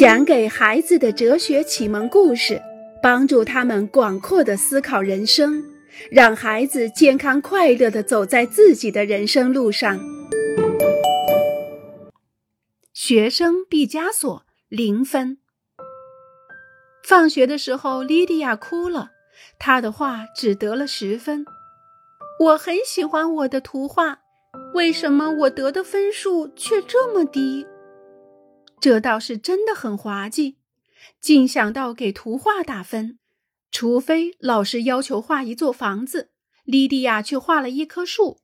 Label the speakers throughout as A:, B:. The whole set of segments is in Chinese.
A: 讲给孩子的哲学启蒙故事，帮助他们广阔的思考人生，让孩子健康快乐的走在自己的人生路上。学生毕加索零分。放学的时候，莉迪亚哭了，她的画只得了十分。我很喜欢我的图画，为什么我得的分数却这么低？这倒是真的很滑稽，竟想到给图画打分。除非老师要求画一座房子，莉迪亚却画了一棵树；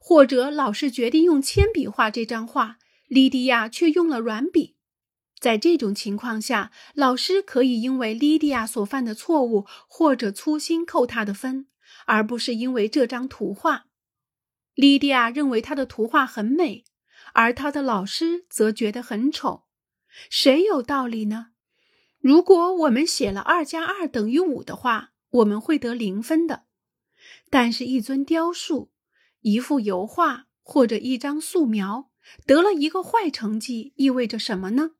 A: 或者老师决定用铅笔画这张画，莉迪亚却用了软笔。在这种情况下，老师可以因为莉迪亚所犯的错误或者粗心扣她的分，而不是因为这张图画。莉迪亚认为她的图画很美，而她的老师则觉得很丑。谁有道理呢？如果我们写了二加二等于五的话，我们会得零分的。但是，一尊雕塑、一幅油画或者一张素描得了一个坏成绩，意味着什么呢？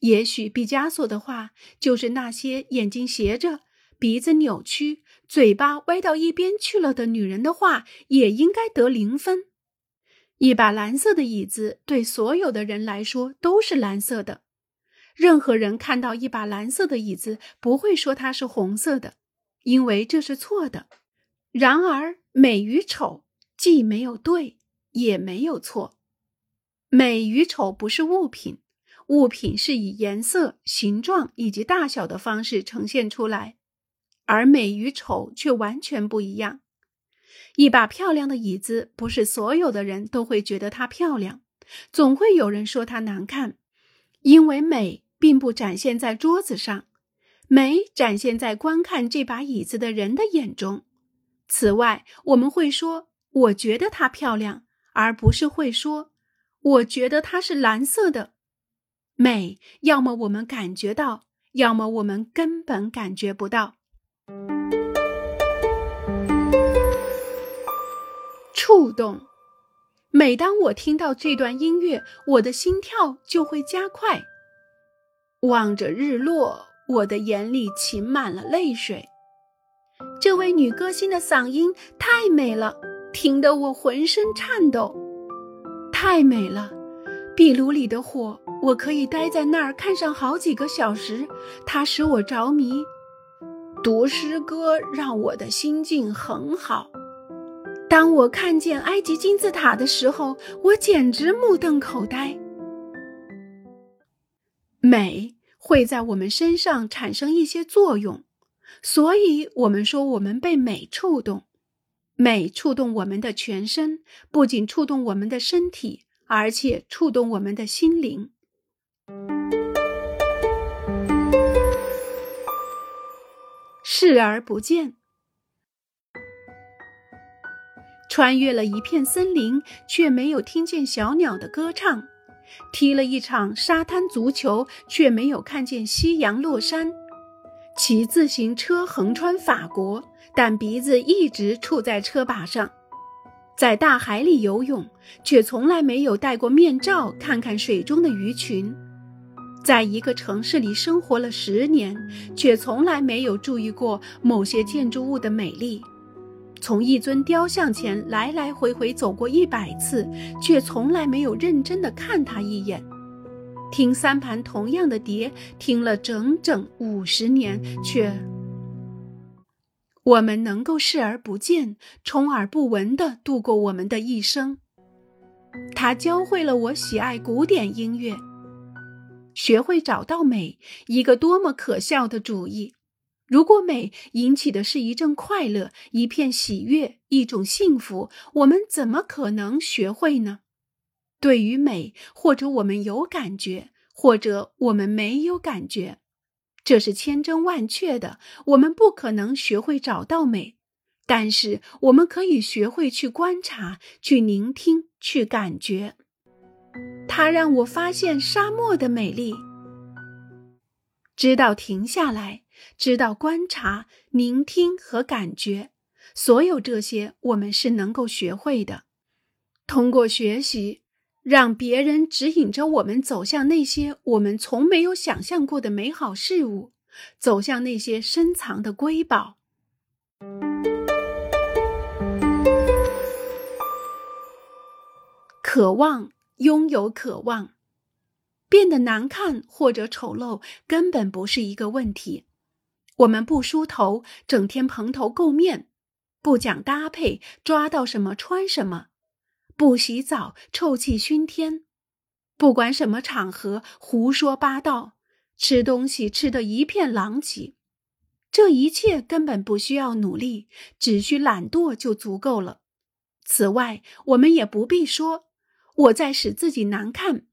A: 也许毕加索的画就是那些眼睛斜着、鼻子扭曲、嘴巴歪到一边去了的女人的画，也应该得零分。一把蓝色的椅子对所有的人来说都是蓝色的。任何人看到一把蓝色的椅子，不会说它是红色的，因为这是错的。然而，美与丑既没有对，也没有错。美与丑不是物品，物品是以颜色、形状以及大小的方式呈现出来，而美与丑却完全不一样。一把漂亮的椅子，不是所有的人都会觉得它漂亮，总会有人说它难看，因为美并不展现在桌子上，美展现在观看这把椅子的人的眼中。此外，我们会说“我觉得它漂亮”，而不是会说“我觉得它是蓝色的”。美，要么我们感觉到，要么我们根本感觉不到。触动。每当我听到这段音乐，我的心跳就会加快。望着日落，我的眼里噙满了泪水。这位女歌星的嗓音太美了，听得我浑身颤抖。太美了，壁炉里的火，我可以待在那儿看上好几个小时，它使我着迷。读诗歌让我的心境很好。当我看见埃及金字塔的时候，我简直目瞪口呆。美会在我们身上产生一些作用，所以我们说我们被美触动。美触动我们的全身，不仅触动我们的身体，而且触动我们的心灵。视而不见。穿越了一片森林，却没有听见小鸟的歌唱；踢了一场沙滩足球，却没有看见夕阳落山；骑自行车横穿法国，但鼻子一直触在车把上；在大海里游泳，却从来没有戴过面罩看看水中的鱼群；在一个城市里生活了十年，却从来没有注意过某些建筑物的美丽。从一尊雕像前来来回回走过一百次，却从来没有认真的看他一眼。听三盘同样的碟，听了整整五十年，却我们能够视而不见、充耳不闻的度过我们的一生。他教会了我喜爱古典音乐，学会找到美，一个多么可笑的主意。如果美引起的是一阵快乐、一片喜悦、一种幸福，我们怎么可能学会呢？对于美，或者我们有感觉，或者我们没有感觉，这是千真万确的。我们不可能学会找到美，但是我们可以学会去观察、去聆听、去感觉。它让我发现沙漠的美丽，知道停下来。知道观察、聆听和感觉，所有这些我们是能够学会的。通过学习，让别人指引着我们走向那些我们从没有想象过的美好事物，走向那些深藏的瑰宝。渴望拥有渴望，变得难看或者丑陋根本不是一个问题。我们不梳头，整天蓬头垢面，不讲搭配，抓到什么穿什么。不洗澡，臭气熏天；不管什么场合，胡说八道；吃东西吃得一片狼藉。这一切根本不需要努力，只需懒惰就足够了。此外，我们也不必说我在使自己难看，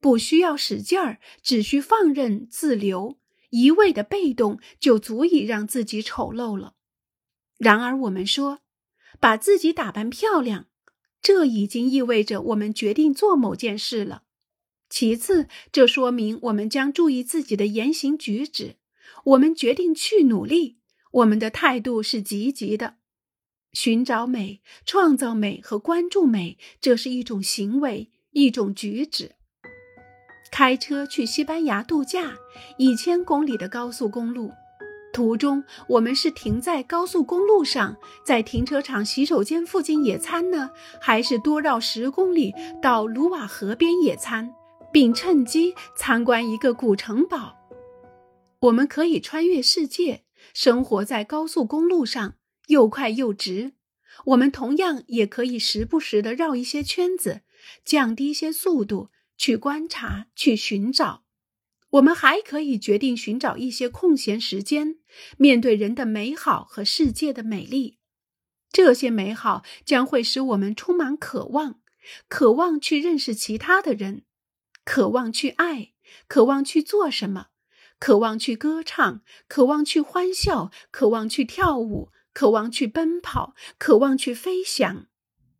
A: 不需要使劲儿，只需放任自流，一味的被动就足以让自己丑陋了。然而，我们说把自己打扮漂亮。这已经意味着我们决定做某件事了。其次，这说明我们将注意自己的言行举止。我们决定去努力，我们的态度是积极的。寻找美、创造美和关注美，这是一种行为，一种举止。开车去西班牙度假，一千公里的高速公路。途中，我们是停在高速公路上，在停车场洗手间附近野餐呢，还是多绕十公里到卢瓦河边野餐，并趁机参观一个古城堡？我们可以穿越世界，生活在高速公路上，又快又直。我们同样也可以时不时地绕一些圈子，降低一些速度，去观察，去寻找。我们还可以决定寻找一些空闲时间，面对人的美好和世界的美丽。这些美好将会使我们充满渴望，渴望去认识其他的人，渴望去爱，渴望去做什么，渴望去歌唱，渴望去欢笑，渴望去跳舞，渴望去奔跑，渴望去飞翔。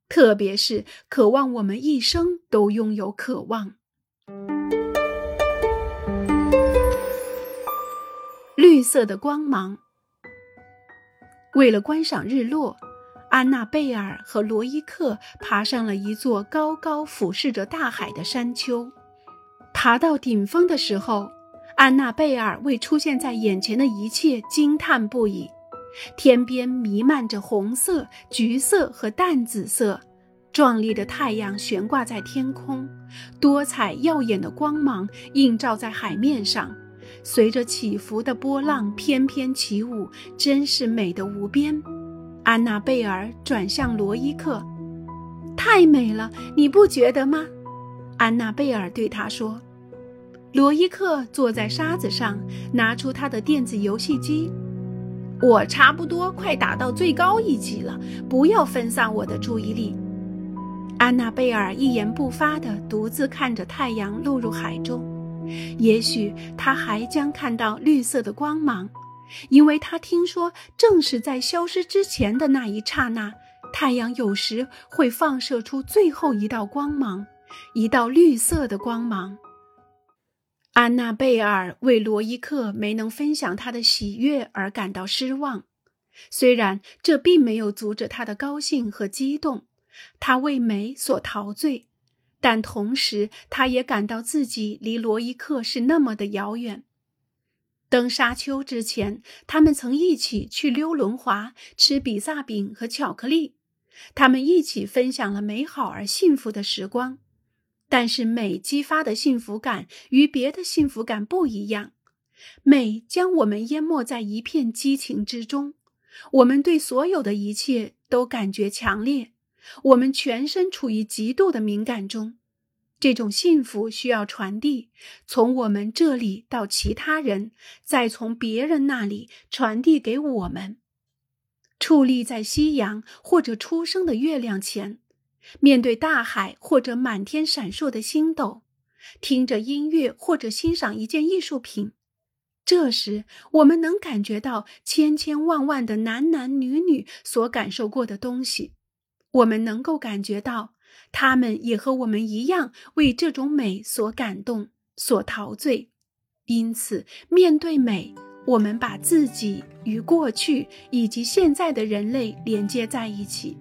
A: 特别是渴望我们一生都拥有渴望。绿色的光芒。为了观赏日落，安娜贝尔和罗伊克爬上了一座高高俯视着大海的山丘。爬到顶峰的时候，安娜贝尔为出现在眼前的一切惊叹不已。天边弥漫着红色、橘色和淡紫色，壮丽的太阳悬挂在天空，多彩耀眼的光芒映照在海面上。随着起伏的波浪翩翩起舞，真是美得无边。安娜贝尔转向罗伊克：“太美了，你不觉得吗？”安娜贝尔对他说。罗伊克坐在沙子上，拿出他的电子游戏机：“我差不多快达到最高一级了，不要分散我的注意力。”安娜贝尔一言不发地独自看着太阳落入海中。也许他还将看到绿色的光芒，因为他听说，正是在消失之前的那一刹那，太阳有时会放射出最后一道光芒，一道绿色的光芒。安娜贝尔为罗伊克没能分享他的喜悦而感到失望，虽然这并没有阻止他的高兴和激动，他为美所陶醉。但同时，他也感到自己离罗伊克是那么的遥远。登沙丘之前，他们曾一起去溜轮滑、吃比萨饼和巧克力，他们一起分享了美好而幸福的时光。但是，美激发的幸福感与别的幸福感不一样。美将我们淹没在一片激情之中，我们对所有的一切都感觉强烈。我们全身处于极度的敏感中，这种幸福需要传递，从我们这里到其他人，再从别人那里传递给我们。矗立在夕阳或者初升的月亮前，面对大海或者满天闪烁的星斗，听着音乐或者欣赏一件艺术品，这时我们能感觉到千千万万的男男女女所感受过的东西。我们能够感觉到，他们也和我们一样为这种美所感动、所陶醉。因此，面对美，我们把自己与过去以及现在的人类连接在一起。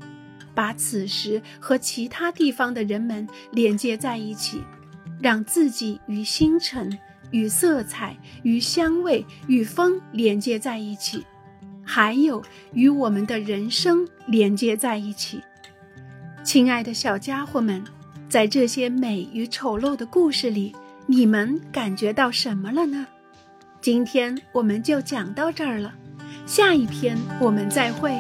A: 把此时和其他地方的人们连接在一起，让自己与星辰、与色彩、与香味、与风连接在一起，还有与我们的人生连接在一起。亲爱的小家伙们，在这些美与丑陋的故事里，你们感觉到什么了呢？今天我们就讲到这儿了，下一篇我们再会。